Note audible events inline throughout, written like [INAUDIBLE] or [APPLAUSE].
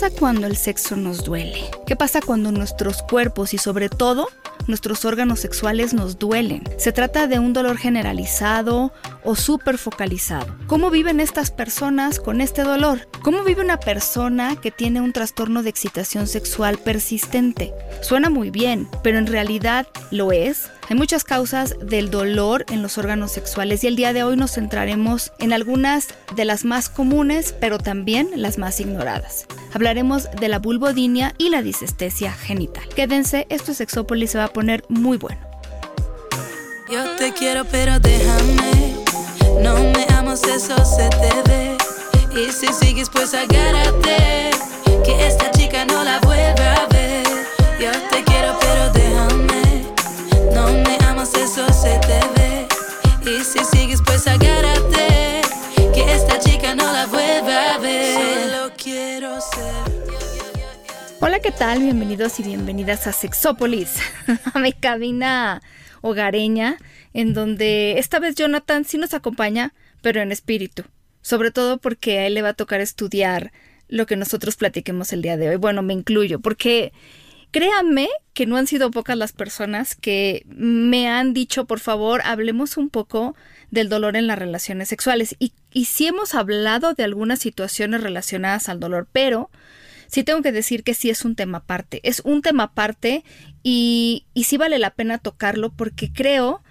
Pasa cuando el sexo nos duele? ¿Qué pasa cuando nuestros cuerpos y sobre todo nuestros órganos sexuales nos duelen? ¿Se trata de un dolor generalizado o súper focalizado? ¿Cómo viven estas personas con este dolor? ¿Cómo vive una persona que tiene un trastorno de excitación sexual persistente? Suena muy bien, pero en realidad lo es. Hay muchas causas del dolor en los órganos sexuales y el día de hoy nos centraremos en algunas de las más comunes, pero también las más ignoradas. Hablaremos de la vulvodinia y la disestesia genital. Quédense, esto es Exópolis se va a poner muy bueno. Yo te quiero, pero déjame. No me amas, eso se te. Y si sigues, pues agárrate. Que esta chica no la vuelva a ver. Yo te quiero, se te ve. Y si sigues, pues agárrate. Que esta chica no la vuelva a ver. Solo quiero ser. Hola, ¿qué tal? Bienvenidos y bienvenidas a Sexópolis, [LAUGHS] a mi cabina hogareña, en donde esta vez Jonathan sí nos acompaña, pero en espíritu. Sobre todo porque a él le va a tocar estudiar lo que nosotros platiquemos el día de hoy. Bueno, me incluyo, porque créanme que no han sido pocas las personas que me han dicho, por favor, hablemos un poco del dolor en las relaciones sexuales. Y, y sí hemos hablado de algunas situaciones relacionadas al dolor, pero sí tengo que decir que sí es un tema aparte. Es un tema aparte y, y sí vale la pena tocarlo porque creo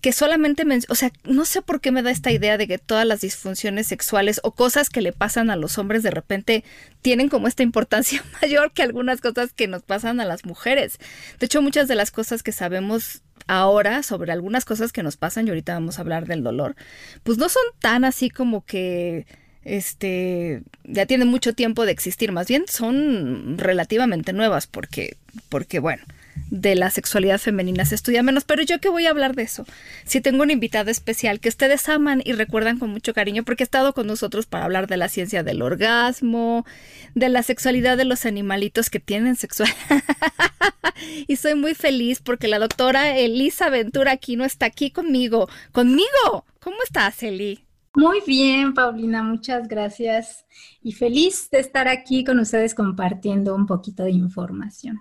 que solamente, o sea, no sé por qué me da esta idea de que todas las disfunciones sexuales o cosas que le pasan a los hombres de repente tienen como esta importancia [LAUGHS] mayor que algunas cosas que nos pasan a las mujeres. De hecho, muchas de las cosas que sabemos ahora sobre algunas cosas que nos pasan, y ahorita vamos a hablar del dolor, pues no son tan así como que este ya tienen mucho tiempo de existir, más bien son relativamente nuevas porque porque bueno, de la sexualidad femenina se estudia menos, pero yo que voy a hablar de eso. Si tengo un invitado especial que ustedes aman y recuerdan con mucho cariño porque ha estado con nosotros para hablar de la ciencia del orgasmo, de la sexualidad de los animalitos que tienen sexualidad. [LAUGHS] y soy muy feliz porque la doctora Elisa Ventura aquí no está aquí conmigo. Conmigo. ¿Cómo estás, Eli? Muy bien, Paulina, muchas gracias y feliz de estar aquí con ustedes compartiendo un poquito de información.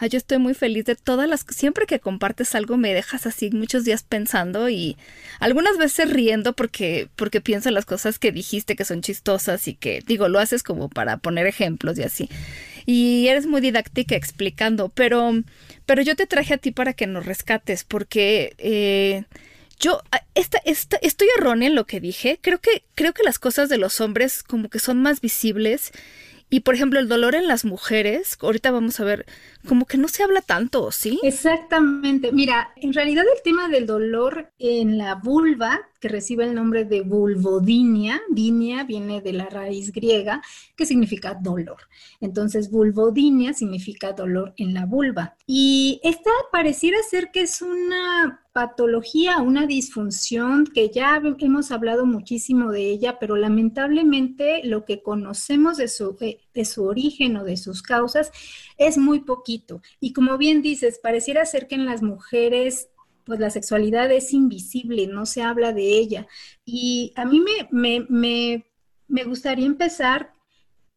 Yo estoy muy feliz de todas las... Siempre que compartes algo me dejas así muchos días pensando y algunas veces riendo porque, porque pienso en las cosas que dijiste que son chistosas y que, digo, lo haces como para poner ejemplos y así. Y eres muy didáctica explicando, pero, pero yo te traje a ti para que nos rescates porque... Eh, yo esta, esta, estoy errónea en lo que dije. Creo que, creo que las cosas de los hombres como que son más visibles y por ejemplo, el dolor en las mujeres, ahorita vamos a ver, como que no se habla tanto, ¿sí? Exactamente. Mira, en realidad el tema del dolor en la vulva, que recibe el nombre de vulvodinia, dinia viene de la raíz griega, que significa dolor. Entonces, vulvodinia significa dolor en la vulva. Y esta pareciera ser que es una patología, una disfunción que ya hemos hablado muchísimo de ella, pero lamentablemente lo que conocemos de su, eh, de su origen o de sus causas es muy poquito. Y como bien dices, pareciera ser que en las mujeres pues la sexualidad es invisible, no se habla de ella. Y a mí me, me, me gustaría empezar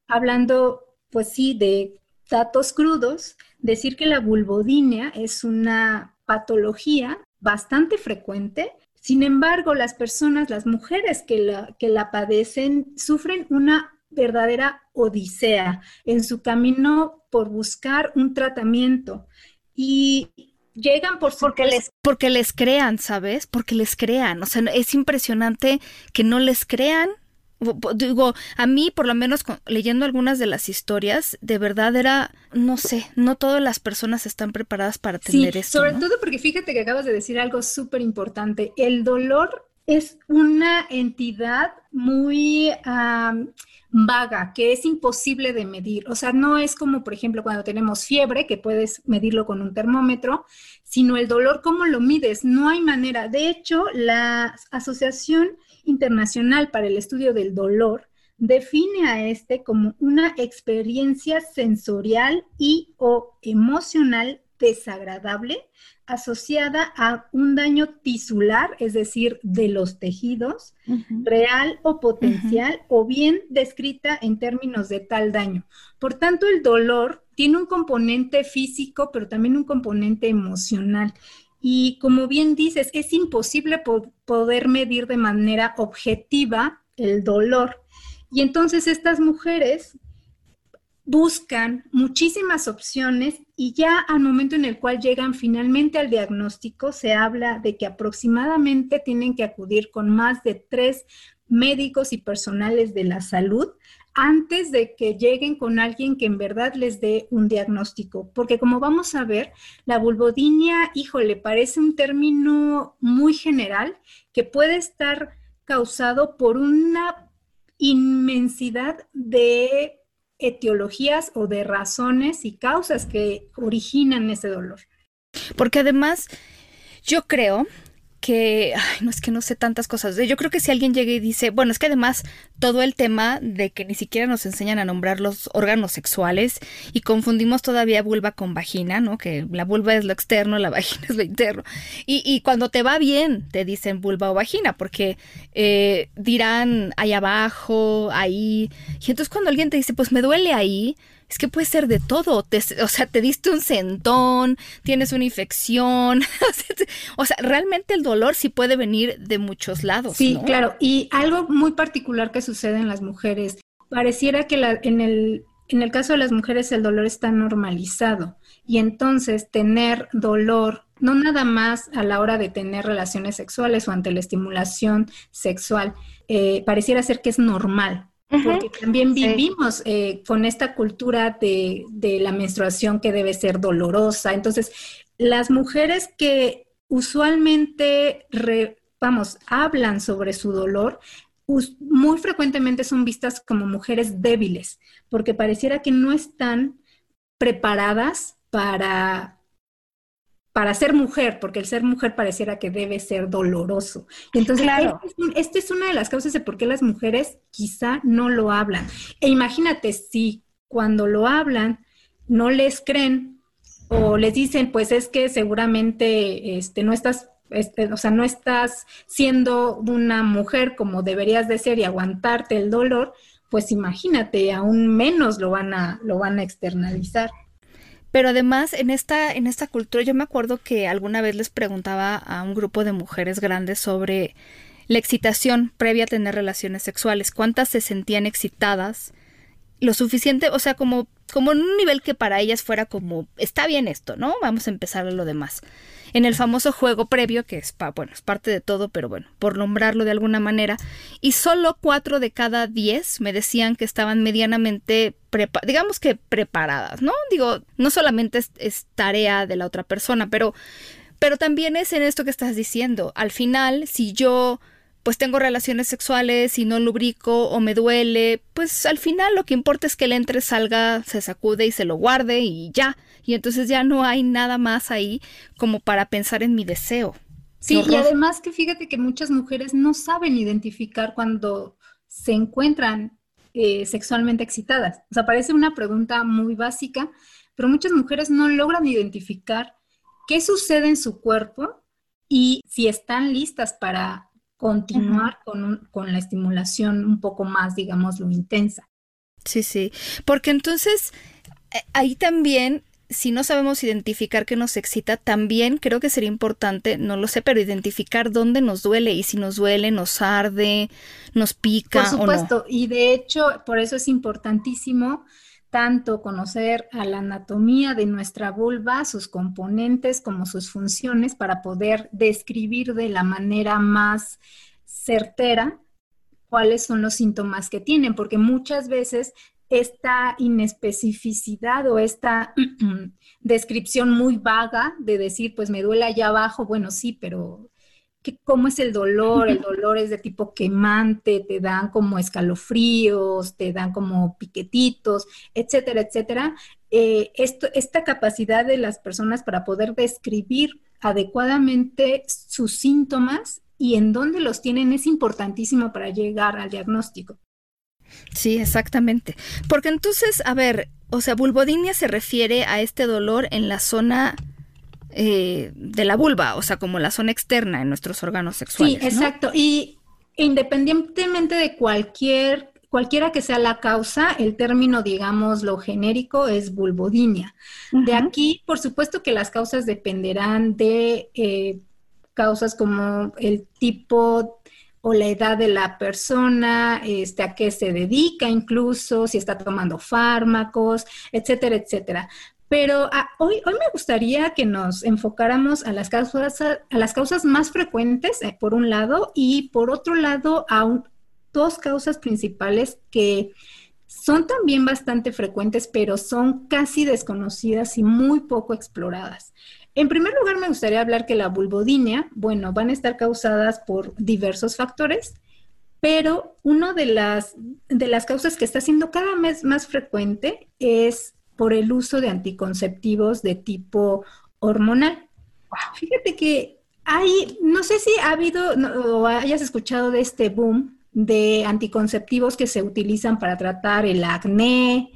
hablando, pues sí, de datos crudos, decir que la vulvodinia es una patología bastante frecuente. Sin embargo, las personas, las mujeres que la, que la padecen, sufren una verdadera odisea en su camino por buscar un tratamiento y llegan por porque les porque les crean, ¿sabes? Porque les crean, o sea, es impresionante que no les crean digo, a mí por lo menos leyendo algunas de las historias, de verdad era, no sé, no todas las personas están preparadas para tener sí, esto. Sobre todo porque fíjate que acabas de decir algo súper importante, el dolor es una entidad muy vaga, que es imposible de medir. O sea, no es como, por ejemplo, cuando tenemos fiebre, que puedes medirlo con un termómetro, sino el dolor, ¿cómo lo mides? No hay manera. De hecho, la Asociación Internacional para el Estudio del Dolor define a este como una experiencia sensorial y o emocional desagradable asociada a un daño tisular, es decir, de los tejidos, real o potencial, o bien descrita en términos de tal daño. Por tanto, el dolor tiene un componente físico, pero también un componente emocional. Y como bien dices, es imposible poder medir de manera objetiva el dolor. Y entonces estas mujeres buscan muchísimas opciones y ya al momento en el cual llegan finalmente al diagnóstico, se habla de que aproximadamente tienen que acudir con más de tres médicos y personales de la salud antes de que lleguen con alguien que en verdad les dé un diagnóstico. Porque como vamos a ver, la vulvodinia, híjole, parece un término muy general que puede estar causado por una inmensidad de etiologías o de razones y causas que originan ese dolor. Porque además, yo creo que, ay, no es que no sé tantas cosas. Yo creo que si alguien llega y dice, bueno, es que además todo el tema de que ni siquiera nos enseñan a nombrar los órganos sexuales y confundimos todavía vulva con vagina, ¿no? Que la vulva es lo externo, la [LAUGHS] vagina es lo interno. Y, cuando te va bien, te dicen vulva o vagina, porque eh, dirán ahí abajo, ahí. Y entonces cuando alguien te dice, pues me duele ahí, es que puede ser de todo. o sea, te diste un centón, tienes una infección. [LAUGHS] o sea, realmente el dolor sí puede venir de muchos lados. Sí, claro. Y algo muy particular que sucede en las mujeres, pareciera que en, el, en el caso de las mujeres el dolor está normalizado. Y entonces tener dolor no nada más a la hora de tener relaciones sexuales o ante la estimulación sexual, eh, pareciera ser que es normal, porque también vivimos eh, con esta cultura de, la menstruación que debe ser dolorosa. Entonces, las mujeres que usualmente, vamos, hablan sobre su dolor, muy frecuentemente son vistas como mujeres débiles, porque pareciera que no están preparadas para para ser mujer, porque el ser mujer pareciera que debe ser doloroso. entonces, esta este es, una de las causas de por qué las mujeres quizá no lo hablan. E imagínate si cuando lo hablan no les creen o les dicen, pues es que seguramente este, no estás este, o sea, no estás siendo una mujer como deberías de ser y aguantarte el dolor, pues imagínate, aún menos lo van a, lo van a externalizar. Pero además, en esta, en esta cultura, yo me acuerdo que alguna vez les preguntaba a un grupo de mujeres grandes sobre la excitación previa a tener relaciones sexuales, cuántas se sentían excitadas, lo suficiente, o sea, como, como en un nivel que para ellas fuera como, está bien esto, ¿no? Vamos a empezar a lo demás en el famoso juego previo, que es, bueno, es parte de todo, pero bueno, por nombrarlo de alguna manera, y solo cuatro de cada diez me decían que estaban medianamente, digamos que preparadas, ¿no? Digo, no solamente es, tarea de la otra persona, pero, pero también es en esto que estás diciendo. Al final, si yo pues tengo relaciones sexuales y no lubrico o me duele, pues al final lo que importa es que el entre, salga, se sacude y se lo guarde y ya. Y entonces ya no hay nada más ahí como para pensar en mi deseo. Sí, y además que fíjate que muchas mujeres no saben identificar cuando se encuentran eh, sexualmente excitadas. O sea, parece una pregunta muy básica, pero muchas mujeres no logran identificar qué sucede en su cuerpo y si están listas para continuar con, con la estimulación un poco más, digamos, lo intensa. Sí, sí, porque entonces eh, ahí también si no sabemos identificar qué nos excita, también creo que sería importante, no lo sé, pero identificar dónde nos duele y si nos duele, nos arde, nos pica. Por supuesto, y de hecho, por eso es importantísimo tanto conocer a la anatomía de nuestra vulva, sus componentes como sus funciones para poder describir de la manera más certera cuáles son los síntomas que tienen, porque muchas veces esta inespecificidad o esta [CLEARS THROAT] descripción muy vaga de decir, pues me duele allá abajo, bueno, sí, pero cómo es el dolor, el dolor es de tipo quemante, te dan como escalofríos, te dan como piquetitos, etcétera, etcétera. Eh, esto, esta capacidad de las personas para poder describir adecuadamente sus síntomas y en dónde los tienen es importantísimo para llegar al diagnóstico. Sí, exactamente. Porque entonces, a ver, o sea, vulvodinia se refiere a este dolor en la zona eh, de la vulva, o sea, como la zona externa en nuestros órganos sexuales. Sí, exacto. Y independientemente de cualquier, cualquiera que sea la causa, el término, digamos, lo genérico es vulvodinia. De aquí, por supuesto que las causas dependerán de eh, causas como el tipo o la edad de la persona, este, a qué se dedica incluso, si está tomando fármacos, etcétera, etcétera. Pero ah, hoy, hoy me gustaría que nos enfocáramos a las causas, a, las causas más frecuentes, eh, por un lado, y por otro lado, a dos causas principales que son también bastante frecuentes, pero son casi desconocidas y muy poco exploradas. En primer lugar, me gustaría hablar que la vulvodinia, bueno, van a estar causadas por diversos factores, pero una de las, de las causas que está siendo cada vez más frecuente es por el uso de anticonceptivos de tipo hormonal. Fíjate que hay, no sé si ha habido o hayas escuchado de este boom de anticonceptivos que se utilizan para tratar el acné,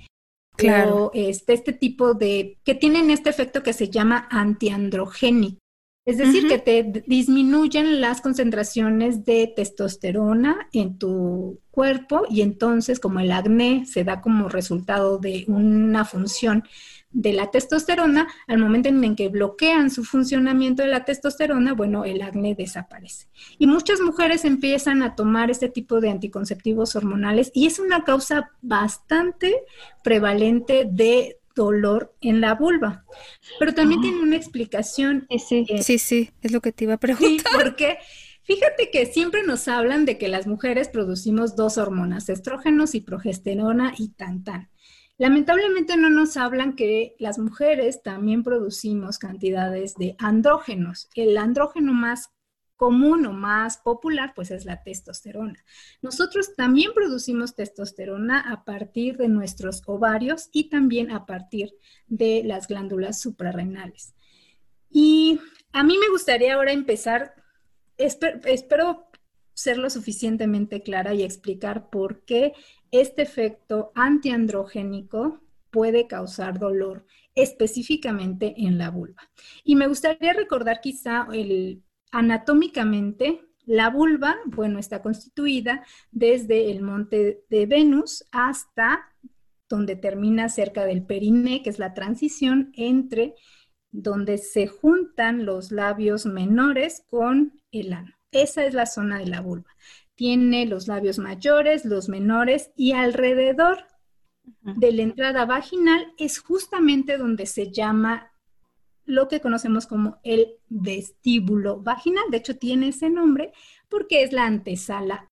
claro. este, este tipo de, que tienen este efecto que se llama antiandrogénico. Es decir, que te disminuyen las concentraciones de testosterona en tu cuerpo y entonces como el acné se da como resultado de una función de la testosterona, al momento en que bloquean su funcionamiento de la testosterona, bueno, el acné desaparece. Y muchas mujeres empiezan a tomar este tipo de anticonceptivos hormonales y es una causa bastante prevalente de dolor en la vulva. Pero también tiene una explicación. Sí, eh, sí, sí, es lo que te iba a preguntar. Sí, porque fíjate que siempre nos hablan de que las mujeres producimos dos hormonas, estrógenos y progesterona y tan tan. Lamentablemente no nos hablan que las mujeres también producimos cantidades de andrógenos. El andrógeno más común o más popular, pues es la testosterona. Nosotros también producimos testosterona a partir de nuestros ovarios y también a partir de las glándulas suprarrenales. Y a mí me gustaría ahora empezar, espero, ser lo suficientemente clara y explicar por qué este efecto antiandrogénico puede causar dolor específicamente en la vulva. Y me gustaría recordar quizá el, Anatómicamente, la vulva, bueno, está constituida desde el monte de Venus hasta donde termina cerca del periné, que es la transición entre donde se juntan los labios menores con el ano. Esa es la zona de la vulva. Tiene los labios mayores, los menores y alrededor de la entrada vaginal es justamente donde se llama lo que conocemos como el vestíbulo vaginal. De hecho, tiene ese nombre porque es la antesala.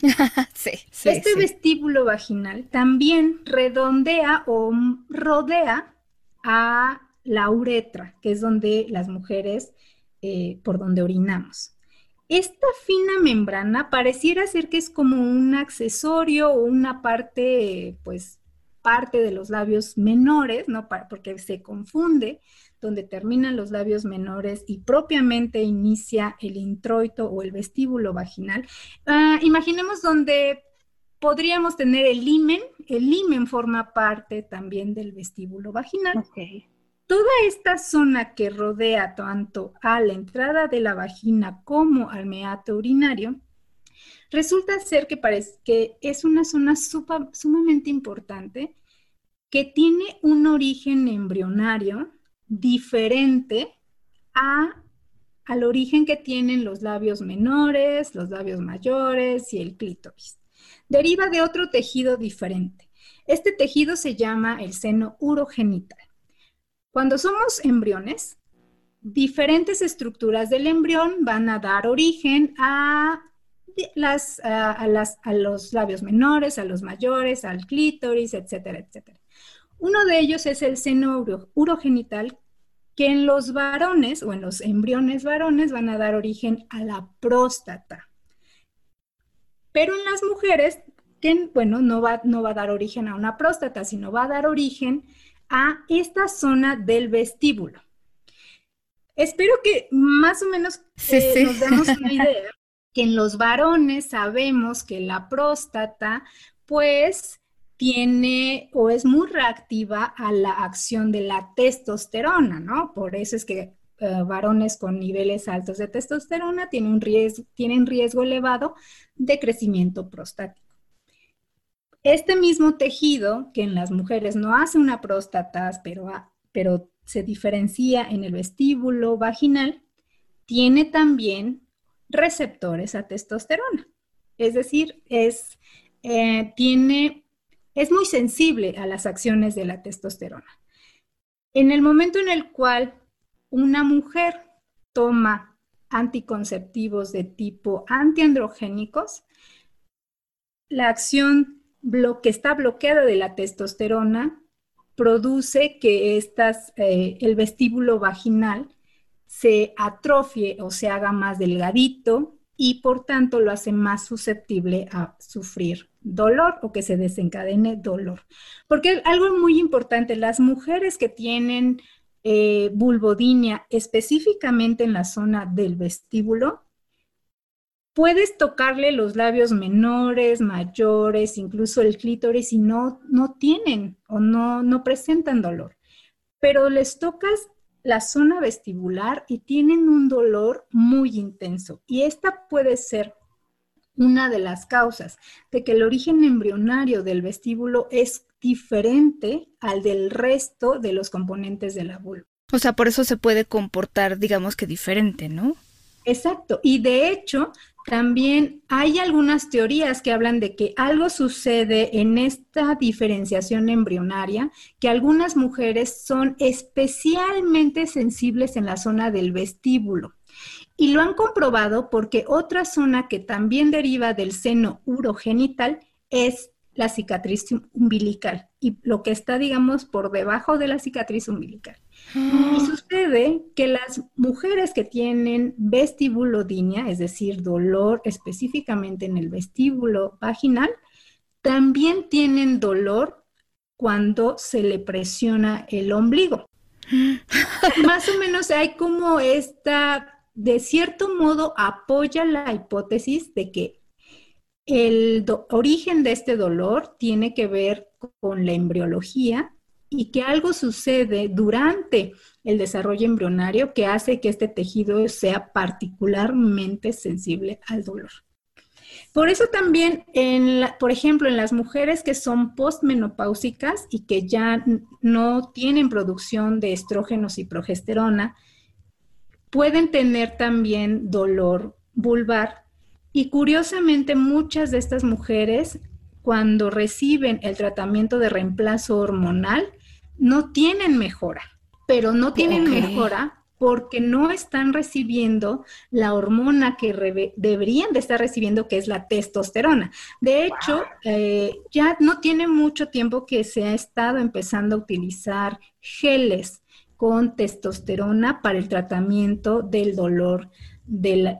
[LAUGHS] sí, este vestíbulo vaginal también redondea o rodea a la uretra, que es donde las mujeres, eh, por donde orinamos. Esta fina membrana pareciera ser que es como un accesorio o una parte, pues, parte de los labios menores, ¿no? Porque se confunde donde terminan los labios menores y propiamente inicia el introito o el vestíbulo vaginal. Ah, imaginemos donde podríamos tener el limen. El limen forma parte también del vestíbulo vaginal. Toda esta zona que rodea tanto a la entrada de la vagina como al meato urinario, resulta ser que, que es una zona sumamente importante que tiene un origen embrionario diferente al origen que tienen los labios menores, los labios mayores y el clítoris. Deriva de otro tejido diferente. Este tejido se llama el seno urogenital. Cuando somos embriones, diferentes estructuras del embrión van a dar origen a, las, a, los labios menores, a los mayores, al clítoris, etcétera, etcétera. Uno de ellos es el seno urogenital que en los varones o en los embriones varones van a dar origen a la próstata. Pero en las mujeres, bueno, no va, no va a dar origen a una próstata, sino va a dar origen a esta zona del vestíbulo. Espero que más o menos eh, nos demos una [LAUGHS] idea que en los varones sabemos que la próstata, pues, tiene o es muy reactiva a la acción de la testosterona, ¿no? Por eso es que eh, varones con niveles altos de testosterona tienen, un riesgo, tienen riesgo elevado de crecimiento prostático. Este mismo tejido, que en las mujeres no hace una próstata, pero, se diferencia en el vestíbulo vaginal, tiene también receptores a testosterona. Es decir, es, eh, tiene, es muy sensible a las acciones de la testosterona. En el momento en el cual una mujer toma anticonceptivos de tipo antiandrogénicos, la acción que está bloqueada de la testosterona produce que estas, eh, el vestíbulo vaginal se atrofie o se haga más delgadito y por tanto lo hace más susceptible a sufrir dolor o que se desencadene dolor. Porque algo muy importante, las mujeres que tienen eh, vulvodinia específicamente en la zona del vestíbulo, puedes tocarle los labios menores, mayores, incluso el clítoris y no, no tienen o no, no presentan dolor. Pero les tocas la zona vestibular y tienen un dolor muy intenso. Y esta puede ser una de las causas de que el origen embrionario del vestíbulo es diferente al del resto de los componentes de la vulva. O sea, por eso se puede comportar, digamos que diferente, ¿no? Exacto. Y de hecho, también hay algunas teorías que hablan de que algo sucede en esta diferenciación embrionaria, que algunas mujeres son especialmente sensibles en la zona del vestíbulo. Y lo han comprobado porque otra zona que también deriva del seno urogenital es la cicatriz umbilical y lo que está, digamos, por debajo de la cicatriz umbilical. Y ah. sucede que las mujeres que tienen vestibulodinia, es decir, dolor específicamente en el vestíbulo vaginal, también tienen dolor cuando se le presiona el ombligo. [LAUGHS] Más o menos hay como esta, de cierto modo, apoya la hipótesis de que el origen de este dolor tiene que ver con la embriología y que algo sucede durante el desarrollo embrionario que hace que este tejido sea particularmente sensible al dolor. Por eso también, en por ejemplo, en las mujeres que son postmenopáusicas y que ya no tienen producción de estrógenos y progesterona, pueden tener también dolor vulvar. Y curiosamente, muchas de estas mujeres, cuando reciben el tratamiento de reemplazo hormonal, no tienen mejora, pero no tienen mejora porque no están recibiendo la hormona que deberían de estar recibiendo, que es la testosterona. De hecho, eh, ya no tiene mucho tiempo que se ha estado empezando a utilizar geles con testosterona para el tratamiento del dolor del,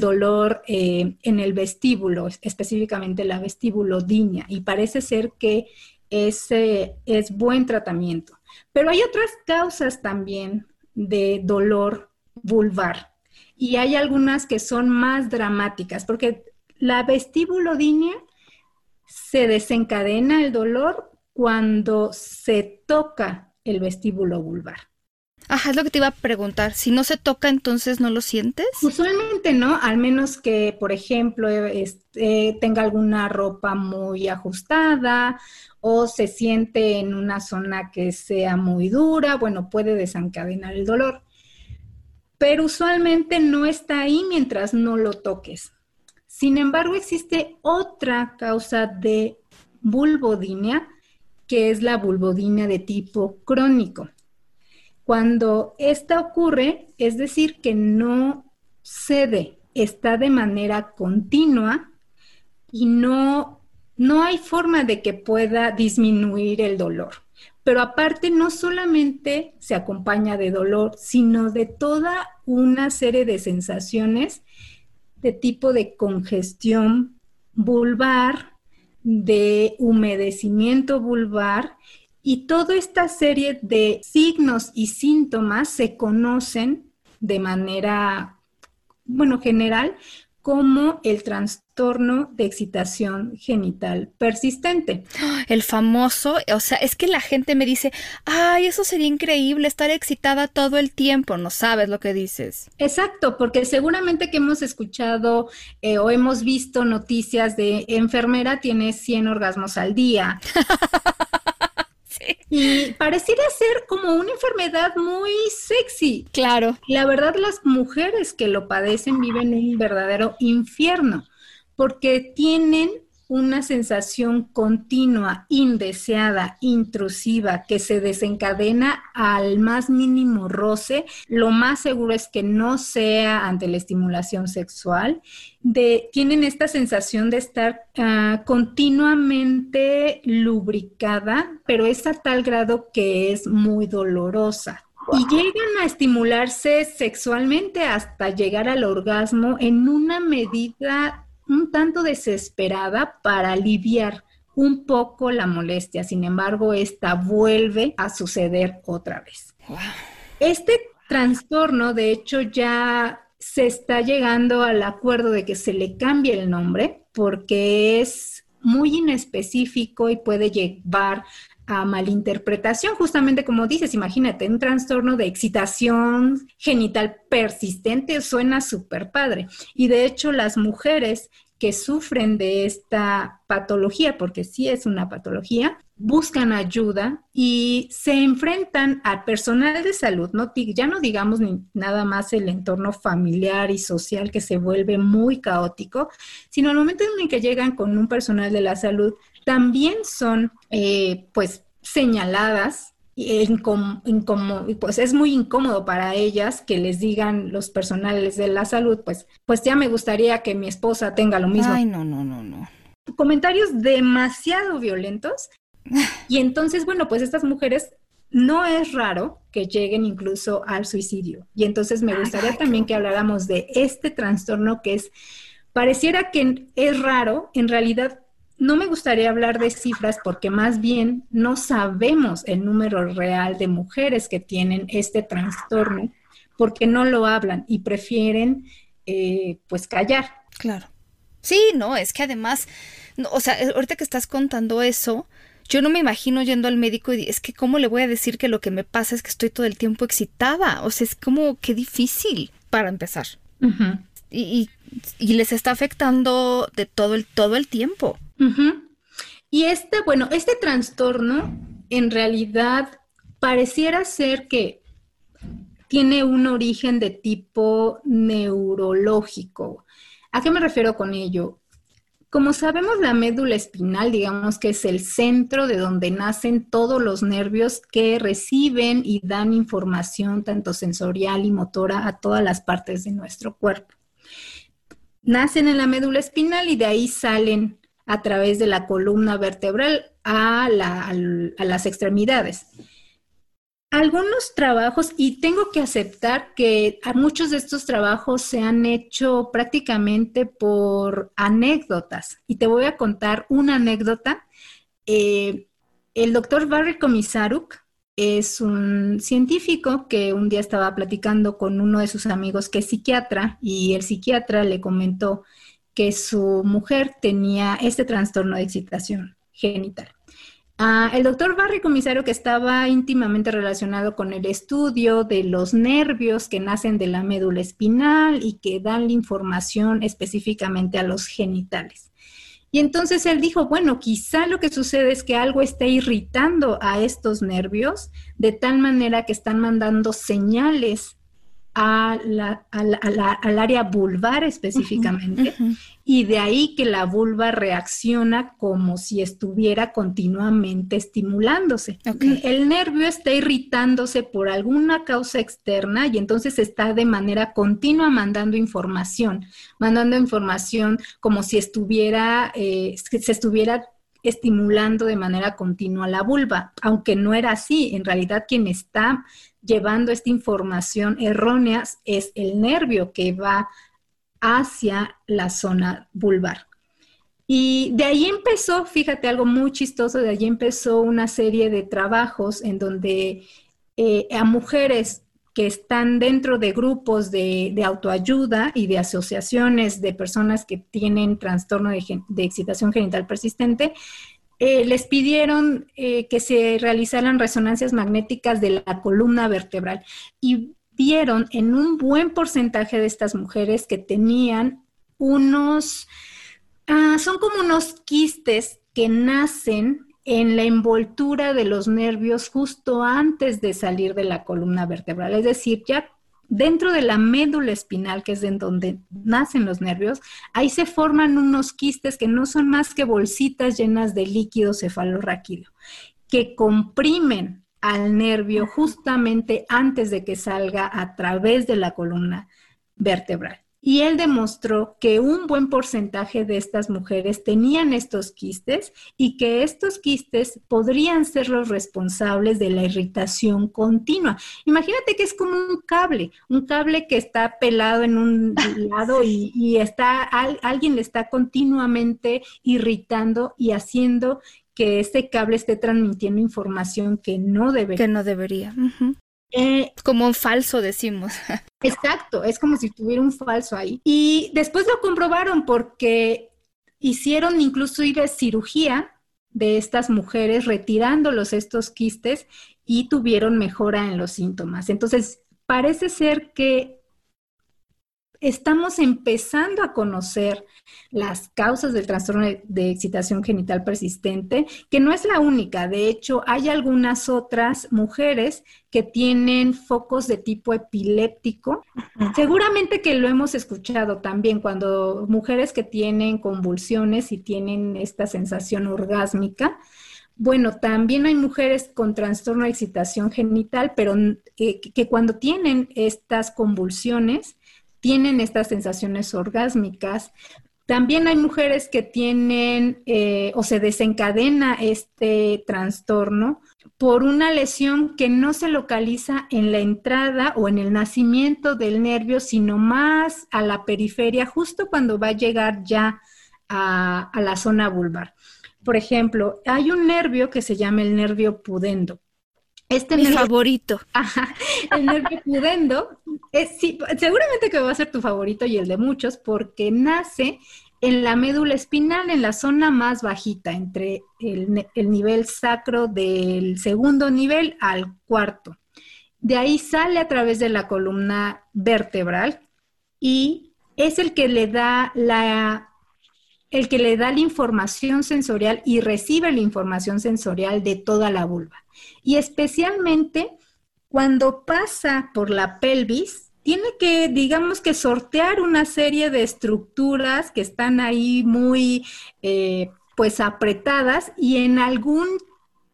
dolor eh, en el vestíbulo, específicamente la vestibulodinia, y parece ser que ese es buen tratamiento. Pero hay otras causas también de dolor vulvar y hay algunas que son más dramáticas porque la vestibulodinia se desencadena el dolor cuando se toca el vestíbulo vulvar. Ajá, es lo que te iba a preguntar. Si no se toca, entonces no lo sientes. Usualmente no, al menos que, por ejemplo, este, tenga alguna ropa muy ajustada o se siente en una zona que sea muy dura, bueno, puede desencadenar el dolor. Pero usualmente no está ahí mientras no lo toques. Sin embargo, existe otra causa de vulvodinia, que es la vulvodinia de tipo crónico. Cuando esta ocurre, es decir, que no cede, está de manera continua y no, no hay forma de que pueda disminuir el dolor. pero aparte no solamente se acompaña de dolor, sino de toda una serie de sensaciones de tipo de congestión vulvar, de humedecimiento vulvar y toda esta serie de signos y síntomas se conocen de manera, bueno, general como el trastorno de excitación genital persistente. El famoso, o sea, es que la gente me dice, ay, eso sería increíble, estar excitada todo el tiempo, no sabes lo que dices. Exacto, porque seguramente que hemos escuchado eh, o hemos visto noticias de enfermera tiene 100 orgasmos al día. [LAUGHS] Y pareciera ser como una enfermedad muy sexy. Claro. La verdad, las mujeres que lo padecen viven un verdadero infierno porque tienen una sensación continua, indeseada, intrusiva, que se desencadena al más mínimo roce, lo más seguro es que no sea ante la estimulación sexual, de, tienen esta sensación de estar ah, continuamente lubricada, pero es a tal grado que es muy dolorosa. Y llegan a estimularse sexualmente hasta llegar al orgasmo en una medida un tanto desesperada para aliviar un poco la molestia. Sin embargo, esta vuelve a suceder otra vez. Este trastorno, de hecho, ya se está llegando al acuerdo de que se le cambie el nombre porque es muy inespecífico y puede llevar a malinterpretación, justamente como dices, imagínate, un trastorno de excitación genital persistente suena súper padre. Y de hecho, las mujeres que sufren de esta patología, porque sí es una patología, buscan ayuda y se enfrentan al personal de salud, no, ya no digamos ni nada más el entorno familiar y social que se vuelve muy caótico, sino al momento en el que llegan con un personal de la salud, también son eh, pues señaladas pues es muy incómodo para ellas que les digan los personales de la salud, pues, pues ya me gustaría que mi esposa tenga lo mismo. Ay, no, no, no, no. Comentarios demasiado violentos. [SIGHS] Y entonces, bueno, pues estas mujeres no es raro que lleguen incluso al suicidio. Y entonces me gustaría también que habláramos de este trastorno que es, pareciera que es raro, en realidad no me gustaría hablar de cifras porque más bien no sabemos el número real de mujeres que tienen este trastorno porque no lo hablan y prefieren eh, pues callar. Claro. Sí, no, es que además, o sea, ahorita que estás contando eso, yo no me imagino yendo al médico y es que cómo le voy a decir que lo que me pasa es que estoy todo el tiempo excitada. O sea, es como que difícil para empezar. y, y, les está afectando de todo el, todo el tiempo. Y este, bueno, este trastorno en realidad pareciera ser que tiene un origen de tipo neurológico. ¿A qué me refiero con ello? Como sabemos, la médula espinal, digamos que es el centro de donde nacen todos los nervios que reciben y dan información tanto sensorial y motora a todas las partes de nuestro cuerpo. Nacen en la médula espinal y de ahí salen a través de la columna vertebral a, las extremidades. Algunos trabajos, y tengo que aceptar que muchos de estos trabajos se han hecho prácticamente por anécdotas. Y te voy a contar una anécdota. Eh, el doctor Barry Komisaruk es un científico que un día estaba platicando con uno de sus amigos que es psiquiatra y el psiquiatra le comentó que su mujer tenía este trastorno de excitación genital. Ah, el doctor Barry Comisario, que estaba íntimamente relacionado con el estudio de los nervios que nacen de la médula espinal y que dan la información específicamente a los genitales. Y entonces él dijo, bueno, quizá lo que sucede es que algo está irritando a estos nervios de tal manera que están mandando señales al área vulvar específicamente y de ahí que la vulva reacciona como si estuviera continuamente estimulándose. El nervio está irritándose por alguna causa externa y entonces está de manera continua mandando información, mandando información como si estuviera, eh, se estuviera estimulando de manera continua la vulva, aunque no era así. En realidad quien está llevando esta información errónea es el nervio que va hacia la zona vulvar. Y de ahí empezó, fíjate, algo muy chistoso, de ahí empezó una serie de trabajos en donde eh, a mujeres que están dentro de grupos de, autoayuda y de asociaciones de personas que tienen trastorno de, excitación genital persistente, eh, les pidieron eh, que se realizaran resonancias magnéticas de la columna vertebral y vieron en un buen porcentaje de estas mujeres que tenían unos Ah, son como unos quistes que nacen en la envoltura de los nervios justo antes de salir de la columna vertebral, es decir, ya dentro de la médula espinal, que es en donde nacen los nervios, ahí se forman unos quistes que no son más que bolsitas llenas de líquido cefalorraquídeo, que comprimen al nervio justamente antes de que salga a través de la columna vertebral. Y él demostró que un buen porcentaje de estas mujeres tenían estos quistes y que estos quistes podrían ser los responsables de la irritación continua. Imagínate que es como un cable, un cable que está pelado en un [LAUGHS] lado y, está, alguien le está continuamente irritando y haciendo que este cable esté transmitiendo información que no debería. Que no debería. Eh, como un falso, decimos. [LAUGHS] Exacto, es como si tuviera un falso ahí. Y después lo comprobaron porque hicieron incluso ir a cirugía de estas mujeres retirándolos estos quistes y tuvieron mejora en los síntomas. Entonces, parece ser que estamos empezando a conocer las causas del trastorno de, excitación genital persistente, que no es la única. De hecho, hay algunas otras mujeres que tienen focos de tipo epiléptico. Seguramente que lo hemos escuchado también cuando mujeres que tienen convulsiones y tienen esta sensación orgásmica. Bueno, también hay mujeres con trastorno de excitación genital, pero eh, que cuando tienen estas convulsiones, tienen estas sensaciones orgásmicas. También hay mujeres que tienen eh, o se desencadena este trastorno por una lesión que no se localiza en la entrada o en el nacimiento del nervio, sino más a la periferia, justo cuando va a llegar ya a, a la zona vulvar. Por ejemplo, hay un nervio que se llama el nervio pudendo. Este Mi favorito. [LAUGHS] el nervio pudendo, es, sí, seguramente que va a ser tu favorito y el de muchos, porque nace en la médula espinal, en la zona más bajita, entre el, el nivel sacro del segundo nivel al cuarto. De ahí sale a través de la columna vertebral y es el que le da la el que le da la información sensorial y recibe la información sensorial de toda la vulva. Y especialmente cuando pasa por la pelvis, tiene que, digamos que, sortear una serie de estructuras que están ahí muy, eh, pues, apretadas y en algún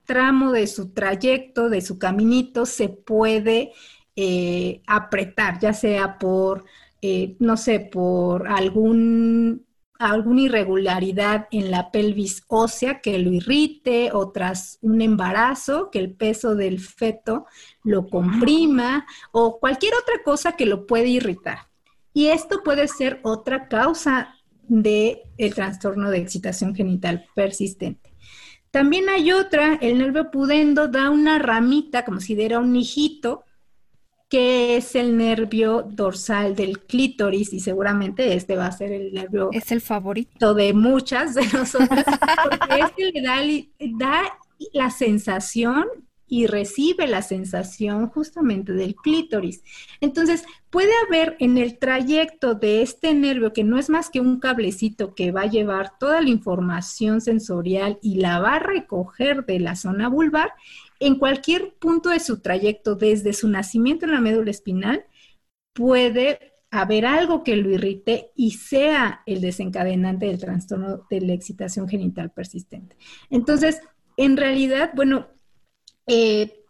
tramo de su trayecto, de su caminito, se puede eh, apretar, ya sea por, eh, no sé, por algún alguna irregularidad en la pelvis ósea que lo irrite o tras un embarazo que el peso del feto lo comprima o cualquier otra cosa que lo puede irritar. Y esto puede ser otra causa del el trastorno de excitación genital persistente. También hay otra, el nervio pudendo da una ramita como si diera un hijito que es el nervio dorsal del clítoris y seguramente este va a ser el nervio es el favorito de muchas de nosotras porque este le da, da la sensación y recibe la sensación justamente del clítoris. Entonces, puede haber en el trayecto de este nervio, que no es más que un cablecito que va a llevar toda la información sensorial y la va a recoger de la zona vulvar, en cualquier punto de su trayecto, desde su nacimiento en la médula espinal, puede haber algo que lo irrite y sea el desencadenante del trastorno de la excitación genital persistente. Entonces, en realidad, bueno, eh,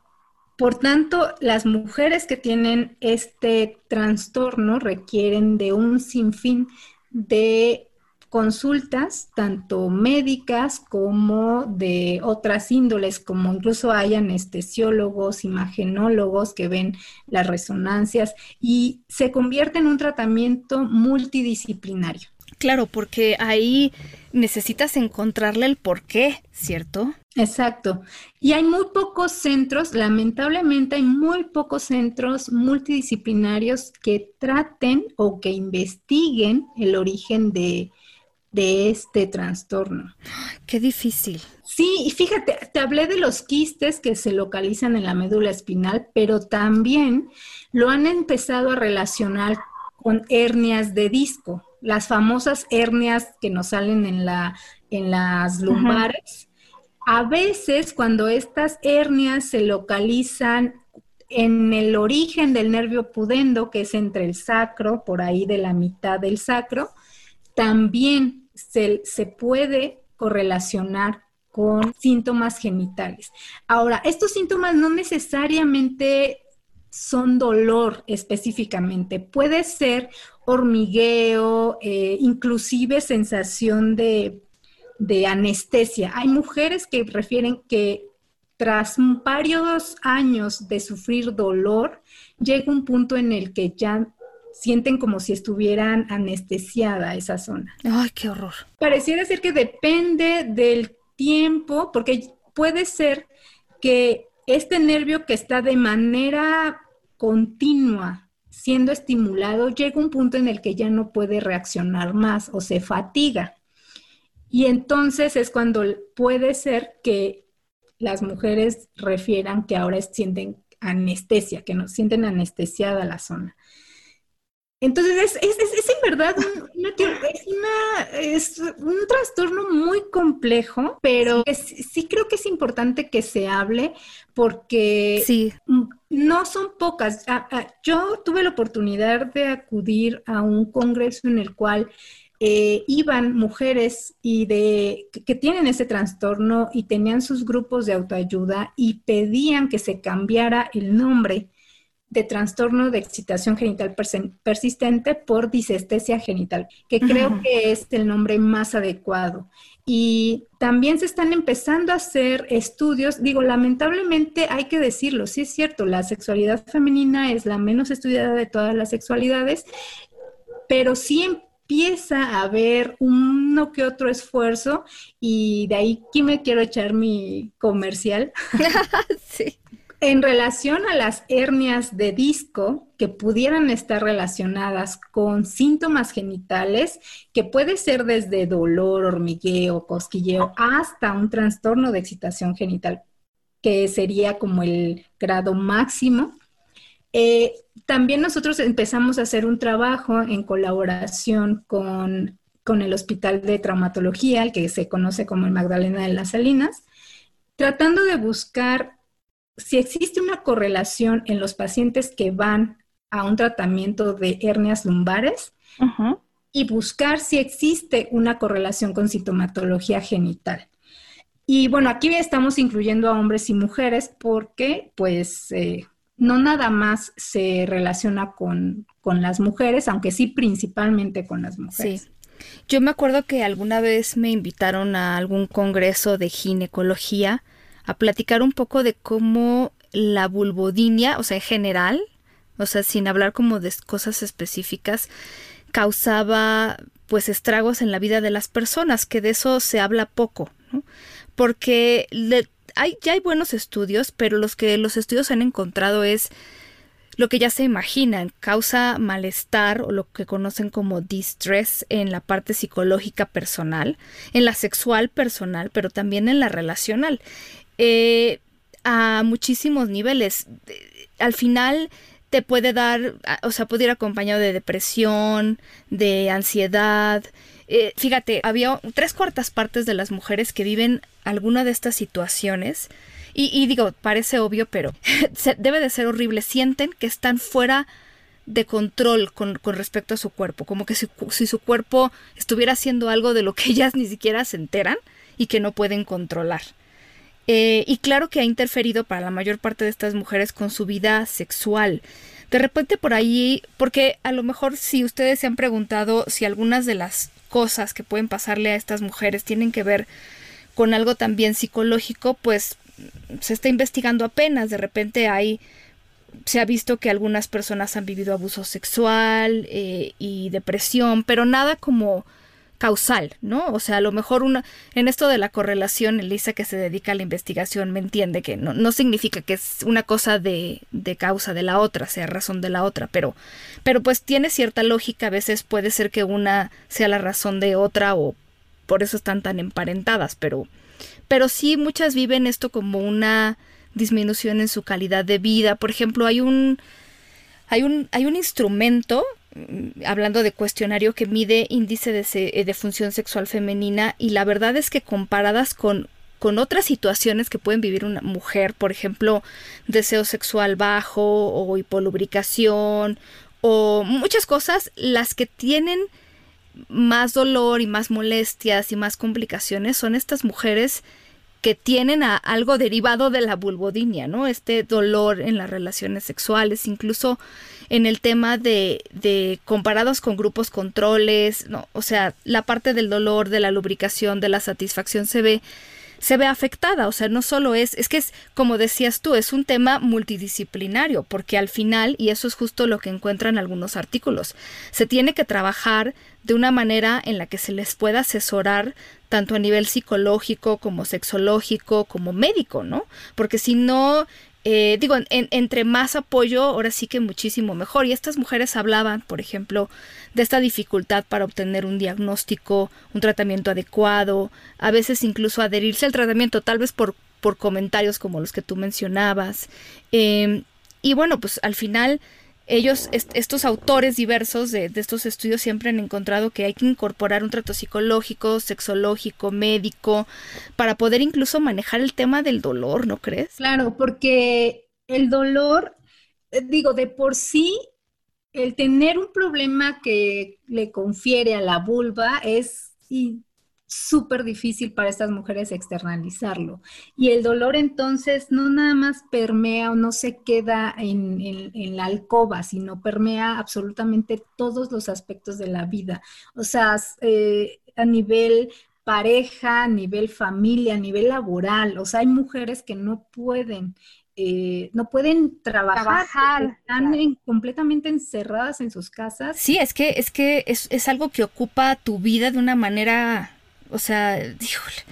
por tanto, las mujeres que tienen este trastorno requieren de un sinfín de consultas, tanto médicas como de otras índoles, como incluso hay anestesiólogos, imagenólogos que ven las resonancias y se convierte en un tratamiento multidisciplinario. Claro, porque ahí necesitas encontrarle el por qué, ¿cierto? Exacto. Y hay muy pocos centros, lamentablemente hay muy pocos centros multidisciplinarios que traten o que investiguen el origen de, de este trastorno. Qué difícil. Sí, y fíjate, te hablé de los quistes que se localizan en la médula espinal, pero también lo han empezado a relacionar con hernias de disco las famosas hernias que nos salen en, la, en las lumbares. A veces cuando estas hernias se localizan en el origen del nervio pudendo, que es entre el sacro, por ahí de la mitad del sacro, también se, se puede correlacionar con síntomas genitales. Ahora, estos síntomas no necesariamente son dolor específicamente, puede ser hormigueo, eh, inclusive sensación de, anestesia. Hay mujeres que refieren que tras varios años de sufrir dolor, llega un punto en el que ya sienten como si estuvieran anestesiada esa zona. Ay, qué horror. Pareciera ser que depende del tiempo, porque puede ser que este nervio que está de manera continua siendo estimulado, llega un punto en el que ya no puede reaccionar más o se fatiga. Y entonces es cuando puede ser que las mujeres refieran que ahora sienten anestesia, que no sienten anestesiada la zona. Entonces, es, en verdad es, un trastorno muy complejo, pero sí. creo que es importante que se hable porque no son pocas. Yo tuve la oportunidad de acudir a un congreso en el cual eh, iban mujeres y de, que tienen ese trastorno y tenían sus grupos de autoayuda y pedían que se cambiara el nombre de trastorno de excitación genital persistente por disestesia genital, que creo que es el nombre más adecuado. Y también se están empezando a hacer estudios, digo, lamentablemente hay que decirlo, sí es cierto, la sexualidad femenina es la menos estudiada de todas las sexualidades, pero sí empieza a haber uno que otro esfuerzo y de ahí aquí me quiero echar mi comercial. [LAUGHS] sí. En relación a las hernias de disco que pudieran estar relacionadas con síntomas genitales, que puede ser desde dolor, hormigueo, cosquilleo, hasta un trastorno de excitación genital, que sería como el grado máximo. Eh, también nosotros empezamos a hacer un trabajo en colaboración con, con el Hospital de Traumatología, el que se conoce como el Magdalena de las Salinas, tratando de buscar si existe una correlación en los pacientes que van a un tratamiento de hernias lumbares y buscar si existe una correlación con sintomatología genital. Y bueno, aquí estamos incluyendo a hombres y mujeres porque pues eh, no nada más se relaciona con, con, las mujeres, aunque sí principalmente con las mujeres. Sí. Yo me acuerdo que alguna vez me invitaron a algún congreso de ginecología a platicar un poco de cómo la vulvodinia, o sea, en general, o sea, sin hablar como de cosas específicas, causaba pues estragos en la vida de las personas, que de eso se habla poco, ¿no? porque hay, ya hay buenos estudios, pero los que los estudios han encontrado es lo que ya se imaginan, causa malestar o lo que conocen como distress en la parte psicológica personal, en la sexual personal, pero también en la relacional. Eh, a muchísimos niveles. Al final te puede dar, o sea, puede ir acompañado de depresión, de ansiedad. Eh, fíjate, había tres cuartas partes de las mujeres que viven alguna de estas situaciones. Y, digo, parece obvio, pero [LAUGHS] debe de ser horrible. Sienten que están fuera de control con, respecto a su cuerpo, como que si, su cuerpo estuviera haciendo algo de lo que [LAUGHS] ellas ni siquiera se enteran y que no pueden controlar. Eh, y claro que ha interferido para la mayor parte de estas mujeres con su vida sexual. De repente por ahí, porque a lo mejor si ustedes se han preguntado si algunas de las cosas que pueden pasarle a estas mujeres tienen que ver con algo también psicológico, pues se está investigando apenas. De repente hay se ha visto que algunas personas han vivido abuso sexual eh, y depresión, pero nada como causal, ¿no? O sea, a lo mejor una, en esto de la correlación, Elisa que se dedica a la investigación me entiende que no, no significa que es una cosa de, de, causa de la otra, sea razón de la otra, pero, pero pues tiene cierta lógica, a veces puede ser que una sea la razón de otra o por eso están tan emparentadas, pero, pero sí muchas viven esto como una disminución en su calidad de vida. Por ejemplo, hay un, hay un, hay un instrumento, hablando de cuestionario, que mide índice de, eh, de función sexual femenina y la verdad es que comparadas con con otras situaciones que pueden vivir una mujer, por ejemplo, deseo sexual bajo o hipolubricación o muchas cosas, las que tienen más dolor y más molestias y más complicaciones son estas mujeres que tienen a algo derivado de la vulvodinia, ¿no? Este dolor en las relaciones sexuales, incluso en el tema de, de comparados con grupos controles, ¿no? O sea, la parte del dolor, de la lubricación, de la satisfacción se ve se ve afectada. O sea, no solo es, es que es, como decías tú, es un tema multidisciplinario, porque al final, y eso es justo lo que encuentran algunos artículos, se tiene que trabajar de una manera en la que se les pueda asesorar tanto a nivel psicológico como sexológico como médico, ¿no? Porque si no, eh, digo, entre más apoyo, ahora sí que muchísimo mejor. Y estas mujeres hablaban, por ejemplo, de esta dificultad para obtener un diagnóstico, un tratamiento adecuado, a veces incluso adherirse al tratamiento, tal vez por, por comentarios como los que tú mencionabas. Em, y bueno, pues al final ellos, estos autores diversos de, de, estos estudios siempre han encontrado que hay que incorporar un trato psicológico, sexológico, médico, para poder incluso manejar el tema del dolor, ¿no crees? Claro, porque el dolor, eh, digo, de por sí, el tener un problema que le confiere a la vulva es súper difícil para estas mujeres externalizarlo. Y el dolor entonces no nada más permea o no se queda en, la alcoba, sino permea absolutamente todos los aspectos de la vida. O sea, eh, a nivel pareja, a nivel familia, a nivel laboral. O sea, hay mujeres que no pueden eh, no pueden trabajar, están completamente encerradas en sus casas. Sí, es que es que es, es, algo que ocupa tu vida de una manera o sea, híjole.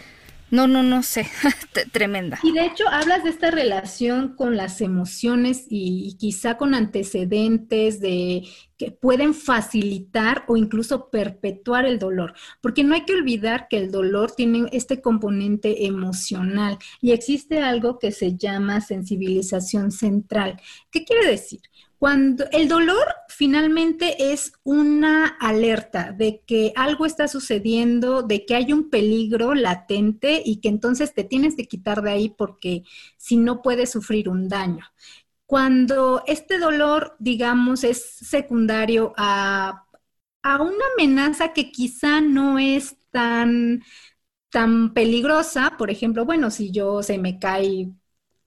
No, no, no sé, [LAUGHS] tremenda. Y de hecho hablas de esta relación con las emociones y, quizá con antecedentes de que pueden facilitar o incluso perpetuar el dolor, porque no hay que olvidar que el dolor tiene este componente emocional y existe algo que se llama sensibilización central. ¿Qué quiere decir? Cuando el dolor finalmente es una alerta de que algo está sucediendo, de que hay un peligro latente y que entonces te tienes que quitar de ahí porque si no puedes sufrir un daño. Cuando este dolor, digamos, es secundario a, a una amenaza que quizá no es tan, tan peligrosa, por ejemplo, bueno, si yo se me cae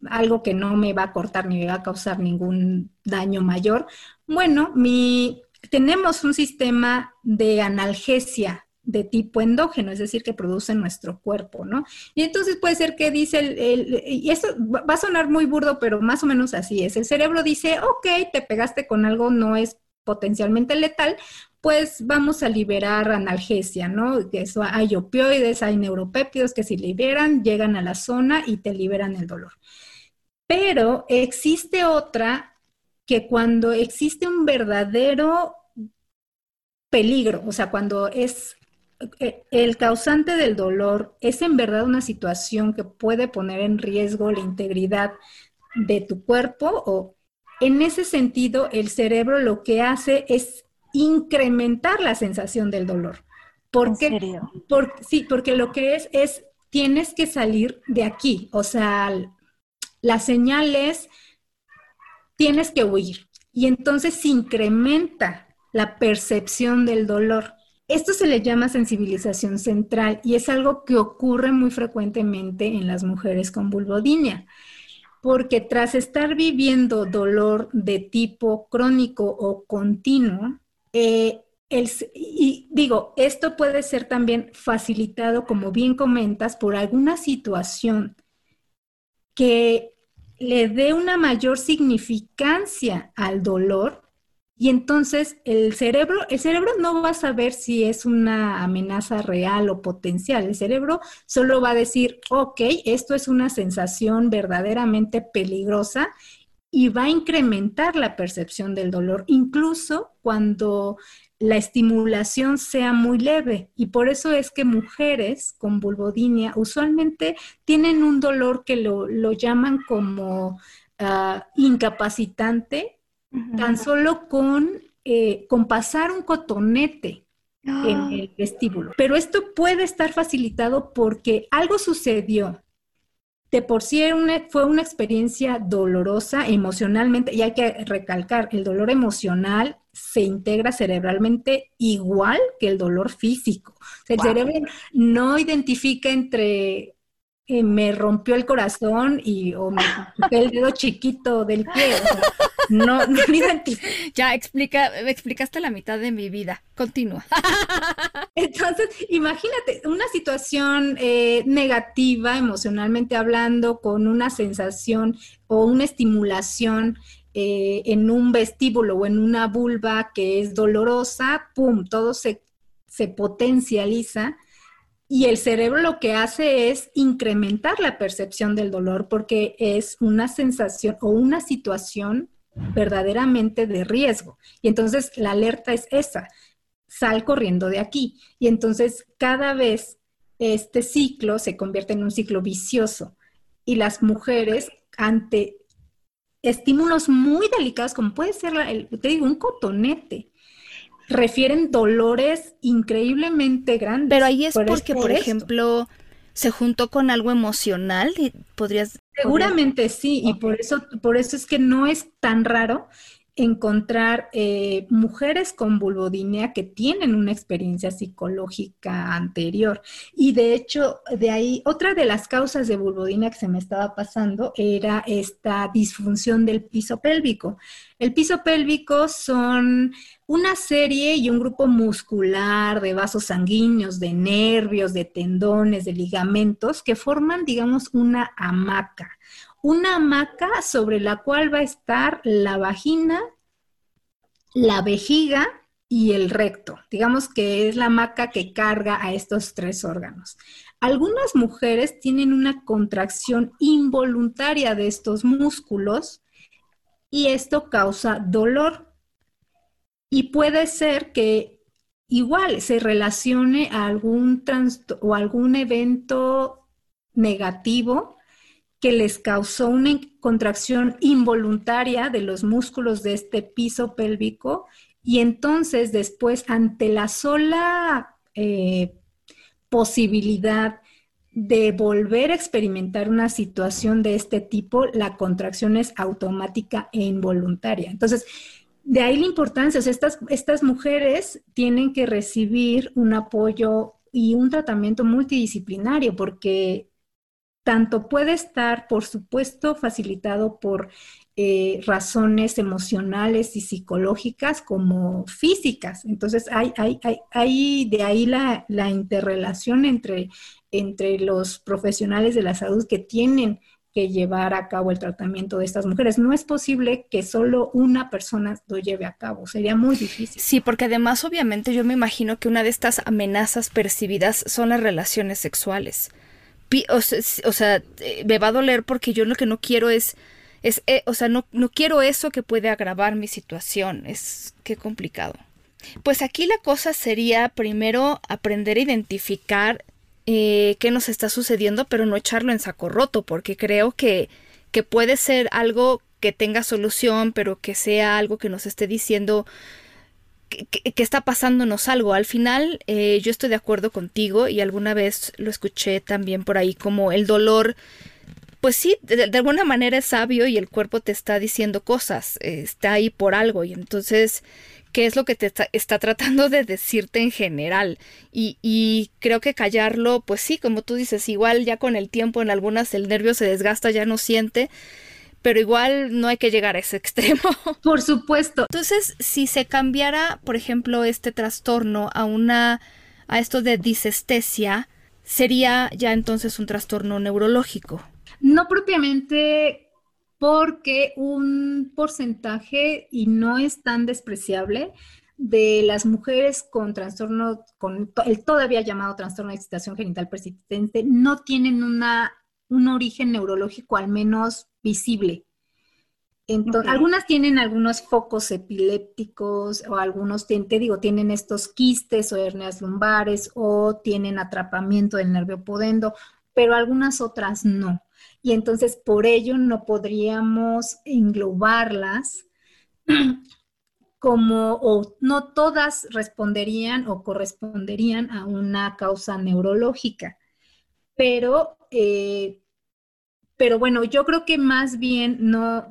algo que no me va a cortar ni me va a causar ningún daño mayor. Bueno, mi, tenemos un sistema de analgesia de tipo endógeno, es decir, que produce nuestro cuerpo, ¿no? Y entonces puede ser que dice, el, y esto va a sonar muy burdo, pero más o menos así es, el cerebro dice, ok, te pegaste con algo, no es potencialmente letal, pues vamos a liberar analgesia, ¿no? Eso, hay opioides, hay neuropéptidos que si liberan, llegan a la zona y te liberan el dolor. Pero existe otra que cuando existe un verdadero peligro, o sea, cuando es eh, el causante del dolor, es en verdad una situación que puede poner en riesgo la integridad de tu cuerpo o en ese sentido el cerebro lo que hace es incrementar la sensación del dolor. Porque, ¿En sí, porque lo que es es tienes que salir de aquí, o sea, la señal es, tienes que huir. Y entonces se incrementa la percepción del dolor. Esto se le llama sensibilización central y es algo que ocurre muy frecuentemente en las mujeres con vulvodinia, porque tras estar viviendo dolor de tipo crónico o continuo, eh, y digo, esto puede ser también facilitado, como bien comentas, por alguna situación que le dé una mayor significancia al dolor y entonces el cerebro, el cerebro no va a saber si es una amenaza real o potencial. El cerebro solo va a decir, ok, esto es una sensación verdaderamente peligrosa y va a incrementar la percepción del dolor, incluso cuando la estimulación sea muy leve. Y por eso es que mujeres con vulvodinia usualmente tienen un dolor que lo, llaman como ah, incapacitante tan solo con, eh, con pasar un cotonete en ah. el vestíbulo. Pero esto puede estar facilitado porque algo sucedió. De por sí fue una experiencia dolorosa emocionalmente, y hay que recalcar, el dolor emocional se integra cerebralmente igual que el dolor físico. el cerebro no identifica entre eh, me rompió el corazón y o me [LAUGHS] el dedo chiquito del pie. No, no [LAUGHS] Ya explica, explicaste la mitad de mi vida. Continúa. [LAUGHS] Entonces, imagínate una situación eh, negativa emocionalmente hablando, con una sensación o una estimulación eh, en un vestíbulo o en una vulva que es dolorosa, ¡pum! Todo se, se potencializa y el cerebro lo que hace es incrementar la percepción del dolor porque es una sensación o una situación verdaderamente de riesgo. Y entonces la alerta es esa, sal corriendo de aquí. Y entonces cada vez este ciclo se convierte en un ciclo vicioso. Y las mujeres ante estímulos muy delicados, como puede ser, te digo, un cotonete, refieren dolores increíblemente grandes. Pero ahí es porque, por, ejemplo, se juntó con algo emocional y podrías seguramente sí y por eso por eso es que no es tan raro encontrar eh, mujeres con vulvodinia que tienen una experiencia psicológica anterior. Y de hecho, de ahí, otra de las causas de vulvodinia que se me estaba pasando era esta disfunción del piso pélvico. El piso pélvico son una serie y un grupo muscular de vasos sanguíneos, de nervios, de tendones, de ligamentos que forman, digamos, una hamaca una hamaca sobre la cual va a estar la vagina, la vejiga y el recto. Digamos que es la hamaca que carga a estos tres órganos. Algunas mujeres tienen una contracción involuntaria de estos músculos y esto causa dolor. Y puede ser que igual se relacione a algún o algún evento negativo que les causó una contracción involuntaria de los músculos de este piso pélvico y entonces después ante la sola eh, posibilidad de volver a experimentar una situación de este tipo, la contracción es automática e involuntaria. Entonces, de ahí la importancia, estas, estas mujeres tienen que recibir un apoyo y un tratamiento multidisciplinario porque tanto puede estar, por supuesto, facilitado por eh, razones emocionales y psicológicas como físicas. Entonces, hay, hay, hay, de ahí la, la, interrelación entre, entre los profesionales de la salud que tienen que llevar a cabo el tratamiento de estas mujeres. No es posible que solo una persona lo lleve a cabo, sería muy difícil. Sí, porque además obviamente yo me imagino que una de estas amenazas percibidas son las relaciones sexuales o sea, eh, me va a doler porque yo lo que no quiero es, es eh, o sea, no, no quiero eso que puede agravar mi situación. Es que complicado. Pues aquí la cosa sería primero aprender a identificar eh, qué nos está sucediendo, pero no echarlo en saco roto, porque creo que, que puede ser algo que tenga solución, pero que sea algo que nos esté diciendo que, está pasándonos algo. Al final, eh, yo estoy de acuerdo contigo y alguna vez lo escuché también por ahí como el dolor. Pues sí, de, alguna manera es sabio y el cuerpo te está diciendo cosas, está ahí por algo y entonces, ¿qué es lo que te está, tratando de decirte en general? Y, y, creo que callarlo, pues sí, como tú dices, igual ya con el tiempo en algunas el nervio se desgasta, ya no siente, pero igual no hay que llegar a ese [LAUGHS] extremo. Por supuesto. Entonces, si se cambiara, por ejemplo, este trastorno a una a esto de disestesia, sería ya entonces un trastorno neurológico. No propiamente porque un porcentaje, y no es tan despreciable, de las mujeres con trastorno, con el todavía llamado trastorno de excitación genital persistente, no tienen una, un origen neurológico al menos visible. Entonces, Algunas tienen algunos focos epilépticos o algunos, te, digo, tienen estos quistes o hernias lumbares o tienen atrapamiento del nervio podendo, pero algunas otras no. Y entonces por ello no podríamos englobarlas [CLEARS THROAT] como, o no todas responderían o corresponderían a una causa neurológica. Pero eh, pero bueno, yo creo que más bien no,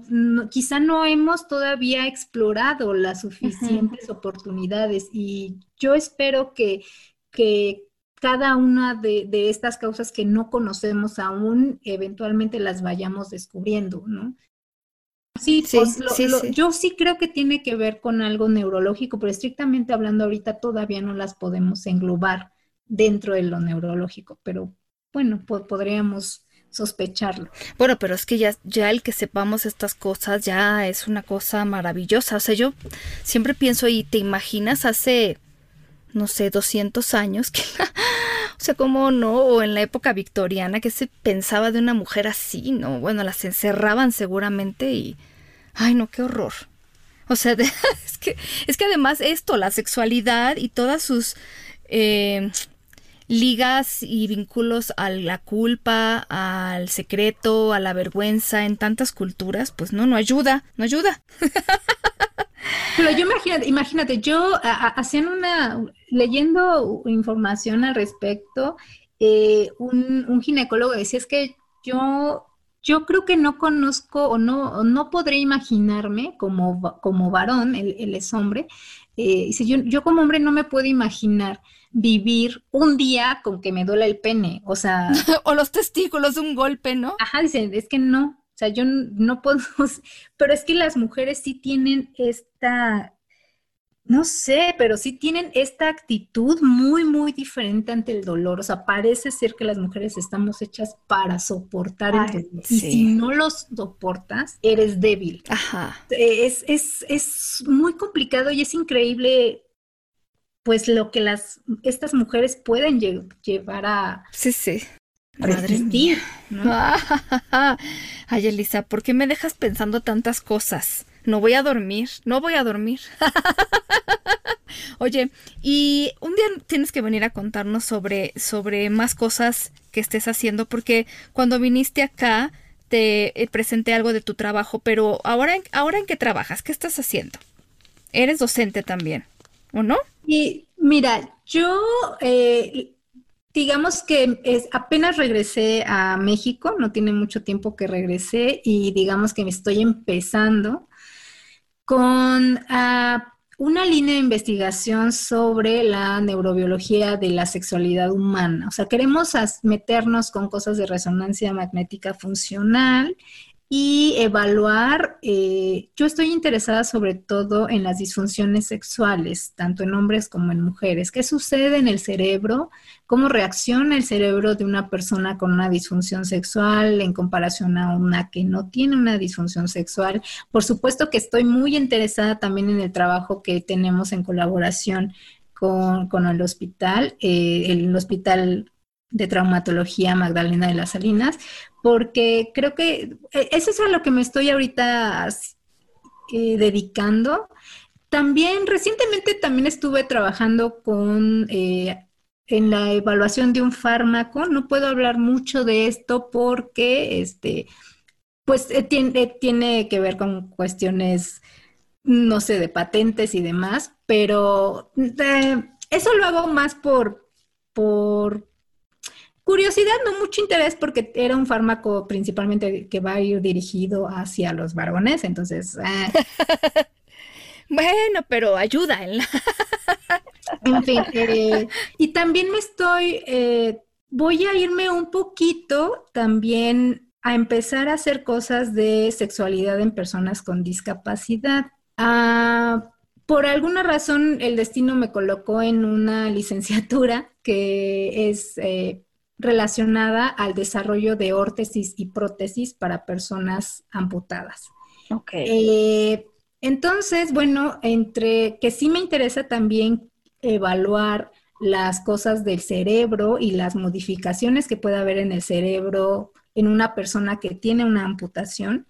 quizá no hemos todavía explorado las suficientes oportunidades y yo espero que, que cada una de, estas causas que no conocemos aún, eventualmente las vayamos descubriendo, ¿no? Sí, pues, yo sí creo que tiene que ver con algo neurológico, pero estrictamente hablando ahorita todavía no las podemos englobar dentro de lo neurológico, pero bueno, podríamos sospecharlo. Bueno, pero es que ya, ya el que sepamos estas cosas ya es una cosa maravillosa. O sea, yo siempre pienso y te imaginas hace, no sé, 200 años que... [LAUGHS] o sea, ¿cómo no? O en la época victoriana, que se pensaba de una mujer así, ¿no? Bueno, las encerraban seguramente y... Ay, no, qué horror. O sea, [LAUGHS] es, que, es que además esto, la sexualidad y todas sus... Eh, ligas y vínculos a la culpa, al secreto, a la vergüenza en tantas culturas, pues no, no ayuda, no ayuda. [LAUGHS] Pero yo imagínate, imagínate, yo haciendo una, leyendo información al respecto, eh, un, un, ginecólogo decía es que yo, yo creo que no conozco o no, no podré imaginarme como, como varón, él, es hombre, eh, dice, yo, yo como hombre no me puedo imaginar vivir un día con que me duela el pene, o sea... [LAUGHS] o los testículos de un golpe, ¿no? Ajá, dicen, es que no, o sea, yo no puedo, [LAUGHS] pero es que las mujeres sí tienen esta, no sé, pero sí tienen esta actitud muy, muy diferente ante el dolor. O sea, parece ser que las mujeres estamos hechas para soportar el dolor. Y si no los soportas, eres débil. Ajá. Es, es, es muy complicado y es increíble pues lo que las estas mujeres pueden llevar a sí sí resistir [LAUGHS] ay Elisa ¿por qué me dejas pensando tantas cosas? No voy a dormir no voy a dormir [LAUGHS] Oye, y un día tienes que venir a contarnos sobre, sobre más cosas que estés haciendo, porque cuando viniste acá te eh, presenté algo de tu trabajo, pero ahora, ahora en qué trabajas, ¿qué estás haciendo? Eres docente también, ¿o no? Y mira, yo eh, digamos que es, apenas regresé a México, no tiene mucho tiempo que regresé y digamos que me estoy empezando con ah, una línea de investigación sobre la neurobiología de la sexualidad humana. O sea, queremos meternos con cosas de resonancia magnética funcional y evaluar, eh, yo estoy interesada sobre todo en las disfunciones sexuales, tanto en hombres como en mujeres. ¿Qué sucede en el cerebro? ¿Cómo reacciona el cerebro de una persona con una disfunción sexual en comparación a una que no tiene una disfunción sexual? Por supuesto que estoy muy interesada también en el trabajo que tenemos en colaboración con, el hospital, eh, el hospital de traumatología Magdalena de las Salinas, porque creo que e, eso es a lo que me estoy ahorita eh, dedicando. También recientemente también estuve trabajando con eh, en la evaluación de un fármaco. No puedo hablar mucho de esto porque este pues eh, tiene, tiene que ver con cuestiones, no sé, de patentes y demás, pero eso lo hago más por, por Curiosidad, no mucho interés porque era un fármaco principalmente que va a ir dirigido hacia los varones, entonces... Ah. [LAUGHS] bueno, pero ayuda. En, [LAUGHS] en fin, eh, y también me estoy, eh, voy a irme un poquito también a empezar a hacer cosas de sexualidad en personas con discapacidad. Ah, por alguna razón, el destino me colocó en una [LAUGHS] licenciatura que es eh, relacionada al desarrollo de órtesis y prótesis para personas amputadas. Ok. Eh, entonces, bueno, entre que sí me interesa también evaluar las cosas del cerebro y las modificaciones que puede haber en el cerebro en una persona que tiene una amputación,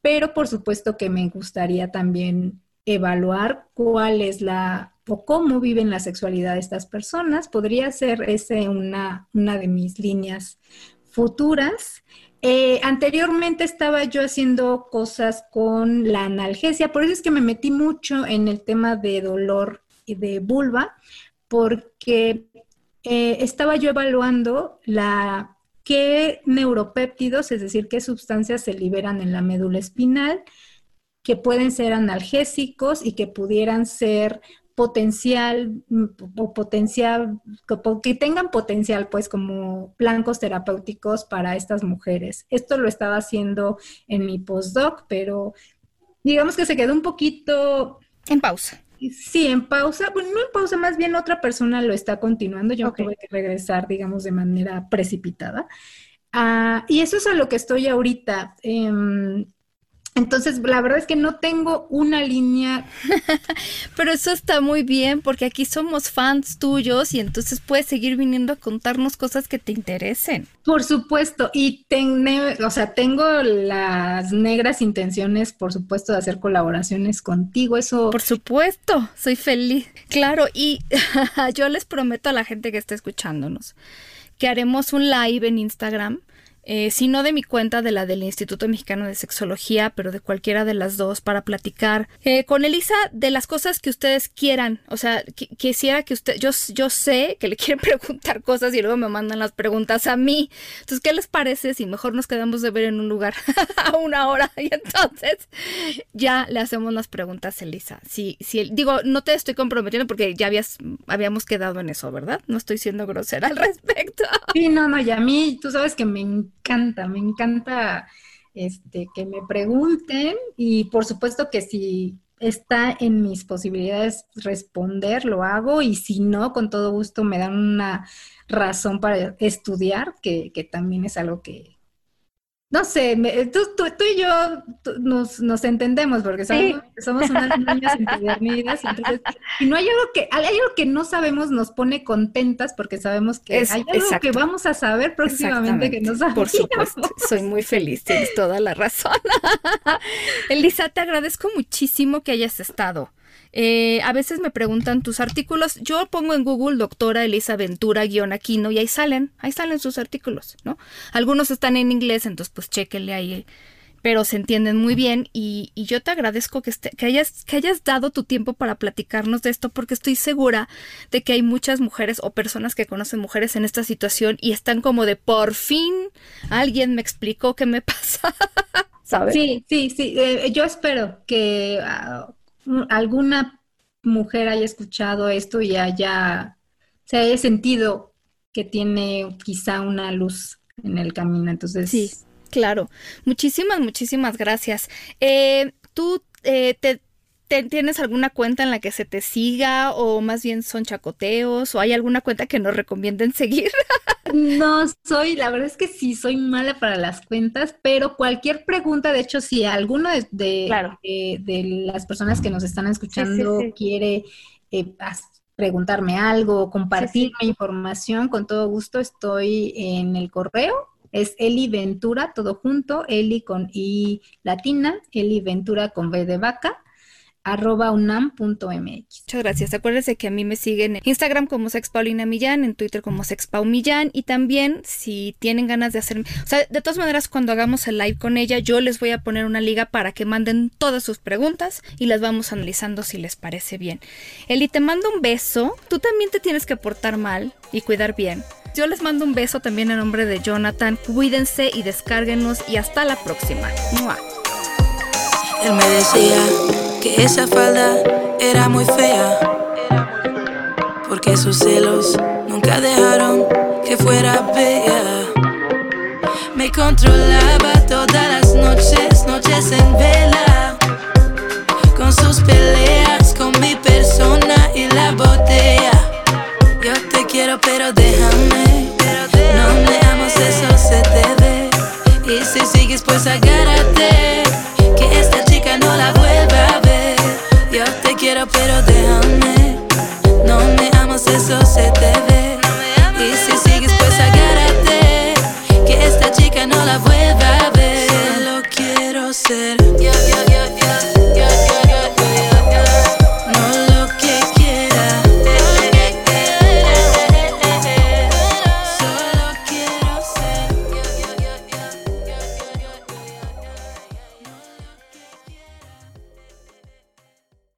pero por supuesto que me gustaría también evaluar cuál es la o cómo viven la sexualidad de estas personas. Podría ser ese una, una de mis líneas futuras. Eh, anteriormente estaba yo haciendo cosas con la analgesia, por eso es que me metí mucho en el tema de dolor y de vulva, porque eh, estaba yo evaluando la qué neuropéptidos, es decir, qué sustancias se liberan en la médula espinal, que pueden ser analgésicos y que pudieran ser potencial mm, o potencial, que tengan potencial pues como blancos terapéuticos para estas mujeres. Esto lo estaba haciendo en mi postdoc, pero digamos que se quedó un poquito... En pausa. Sí, en pausa, bueno, no en pausa, más bien otra persona lo está continuando, yo tuve que regresar, digamos, de manera precipitada. Ah, y eso es a lo que estoy ahorita. Em, entonces, la verdad es que no tengo una línea. [LAUGHS] Pero eso está muy bien porque aquí somos fans tuyos y entonces puedes seguir viniendo a contarnos cosas que te interesen. Por supuesto, y o sea, tengo las negras intenciones, por supuesto, de hacer colaboraciones contigo. Eso. Por supuesto, soy feliz. Claro, y [LAUGHS] yo les prometo a la gente que está escuchándonos que haremos un live en Instagram eh, sino de mi cuenta, de la del Instituto Mexicano de Sexología, pero de cualquiera de las dos, para platicar eh, con Elisa de las cosas que ustedes quieran. O sea, quisiera que usted, yo, yo sé que le quieren [LAUGHS] preguntar cosas y luego me mandan las preguntas a mí. Entonces, ¿qué les parece si mejor nos quedamos de ver en un lugar [LAUGHS] a una hora [LAUGHS] y entonces ya le hacemos las preguntas a Elisa? Si, si, digo, no te estoy comprometiendo porque ya habías, habíamos quedado en eso, ¿verdad? No estoy siendo grosera al respecto. Sí, no, no, y a mí, tú sabes que me encanta, me encanta este, que me pregunten y por supuesto que si está en mis posibilidades responder, lo hago y si no, con todo gusto me dan una razón para estudiar, que, que también es algo que, no sé, tú, tú, y yo nos, entendemos porque somos unas niñas empedernidas. Entonces, y no hay algo que, hay algo que no sabemos, nos pone contentas porque sabemos que hay algo que vamos a saber próximamente que no sabemos. Por supuesto, soy muy feliz, tienes toda la razón. [LAUGHS] Elisa, te agradezco muchísimo que hayas estado. Eh, a veces me preguntan tus artículos. Yo pongo en Google doctora Elisa Ventura guion Aquino y ahí salen, ahí salen sus artículos, ¿no? Algunos están en inglés, entonces pues chéquenle ahí pero se entienden muy bien y, yo te agradezco que, que, hayas, que hayas dado tu tiempo para platicarnos de esto porque estoy segura de que hay muchas mujeres o personas que conocen mujeres en esta situación y están como de por fin alguien me explicó qué me [LAUGHS] pasa. ¿Sabes? Sí, sí, sí. Eh, yo espero que ah, alguna mujer haya escuchado esto y haya, se haya sentido que tiene quizá una luz en el camino. Entonces. Sí, claro. Muchísimas, muchísimas gracias. Eh, ¿Tú eh, te, ¿Tienes alguna cuenta en la que se te siga o más bien son chacoteos o hay alguna cuenta que nos recomienden seguir? [LAUGHS] no soy, la verdad es que sí, soy mala para las cuentas, pero cualquier pregunta, de hecho, si alguno de, de, las personas que nos están escuchando quiere eh, preguntarme algo, compartirme información, con todo gusto estoy en el correo. Es Eli Ventura, todo junto, Eli con I latina, Eli Ventura con V de vaca, arroba unam.mx. Muchas gracias. Acuérdense que a mí me siguen en Instagram como Sex Paulina Millán, en Twitter como Sex Millán y también si tienen ganas de hacer, o sea, de todas maneras cuando hagamos el live con ella, yo les voy a poner una liga para que manden todas sus preguntas y las vamos analizando si les parece bien. Eli, te mando un beso. Tú también te tienes que portar mal y cuidar bien. Yo les mando un beso también en nombre de Jonathan. Cuídense y descárguenos y hasta la próxima. Él me decía que esa falda era muy fea. Porque sus celos nunca dejaron que fuera bella. Me controlaba todas las noches, noches en vela. Con sus peleas, con mi persona y la botella. Yo te quiero, pero déjame. No me amas, eso se te ve. Y si sigues, pues agárrate. Que esta chica no la vuelva a. Yo te quiero, pero déjame. No me amas, eso se te ve. Y si sigues, pues agárrate. Que esta chica no la vuelva a ver. Solo quiero ser.